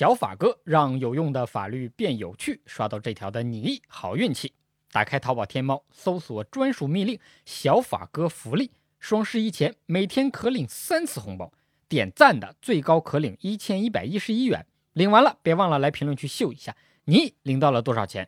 小法哥让有用的法律变有趣刷到这条的你好运气。打开淘宝天猫搜索专属密令小法哥福利双十一前每天可领三次红包。点赞的最高可领一千一百一十一元。领完了别忘了来评论区秀一下你领到了多少钱。